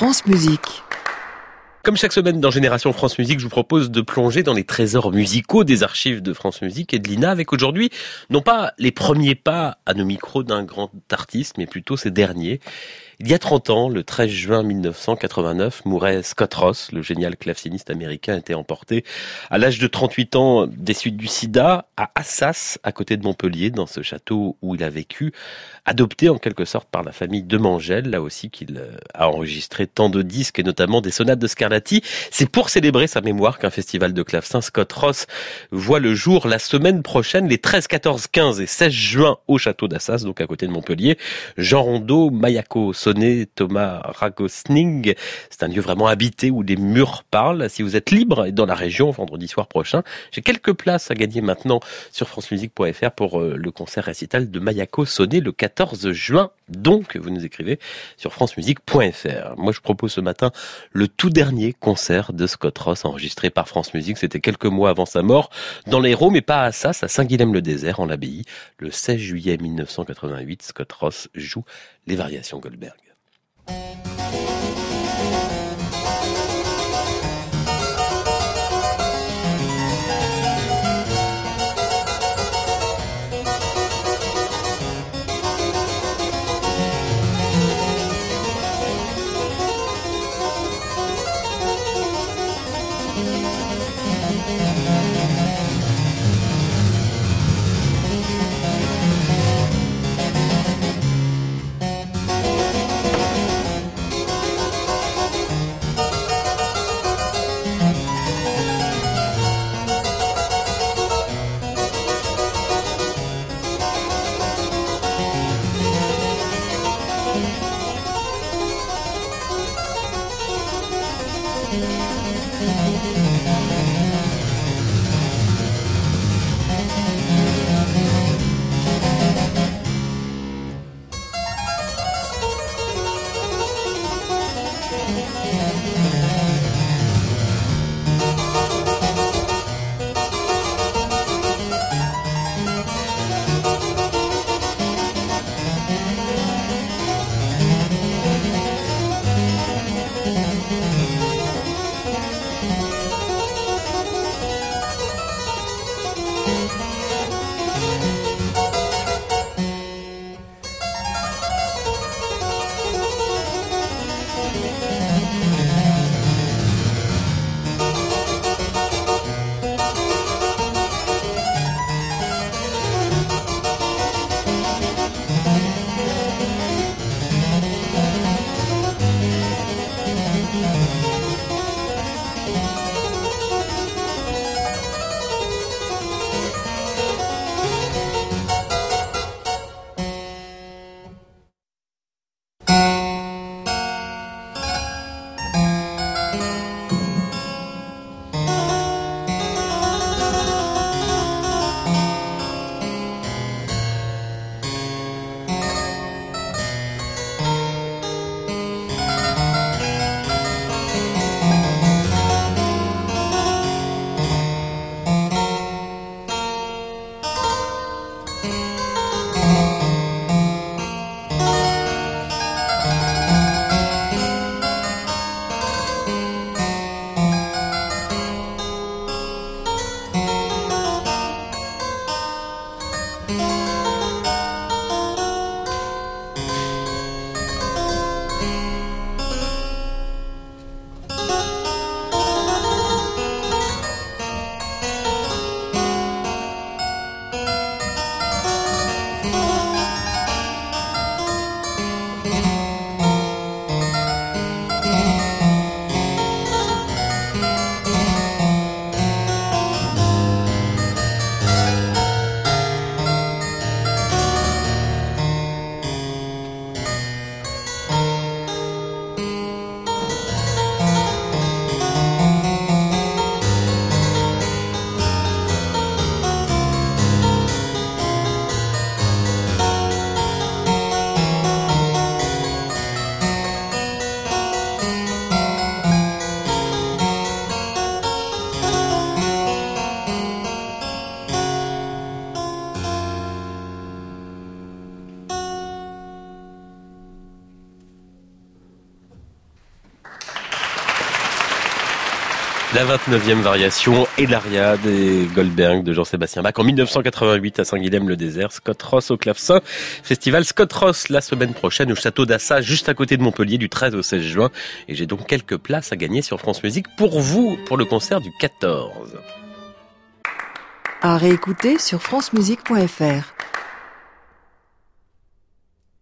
France Musique. Comme chaque semaine dans Génération France Musique, je vous propose de plonger dans les trésors musicaux des archives de France Musique et de l'INA avec aujourd'hui, non pas les premiers pas à nos micros d'un grand artiste, mais plutôt ces derniers. Il y a 30 ans, le 13 juin 1989, mourait Scott Ross, le génial claveciniste américain, était emporté à l'âge de 38 ans des suites du sida à Assas, à côté de Montpellier, dans ce château où il a vécu, adopté en quelque sorte par la famille de Mangel, là aussi qu'il euh, a enregistré tant de disques et notamment des sonates de Scarlatti. C'est pour célébrer sa mémoire qu'un festival de clavecin Scott Ross voit le jour la semaine prochaine, les 13, 14, 15 et 16 juin au château d'Assas, donc à côté de Montpellier. Jean Rondeau, Mayako Thomas Ragosning. C'est un lieu vraiment habité où les murs parlent. Si vous êtes libre et dans la région vendredi soir prochain, j'ai quelques places à gagner maintenant sur francemusique.fr pour euh, le concert récital de Mayako Sonné le 14 juin. Donc, vous nous écrivez sur francemusique.fr. Moi, je propose ce matin le tout dernier concert de Scott Ross enregistré par France Musique. C'était quelques mois avant sa mort dans l'Hérault, mais pas à ça, à Saint-Guilhem-le-Désert, en l'abbaye. Le 16 juillet 1988, Scott Ross joue les variations Goldberg. Yeah. La 29e variation et l'aria des Goldberg de Jean-Sébastien Bach en 1988 à Saint-Guilhem-le-Désert. Scott Ross au clavecin. Festival Scott Ross la semaine prochaine au château d'Assa, juste à côté de Montpellier, du 13 au 16 juin. Et j'ai donc quelques places à gagner sur France Musique pour vous, pour le concert du 14. À réécouter sur francemusique.fr.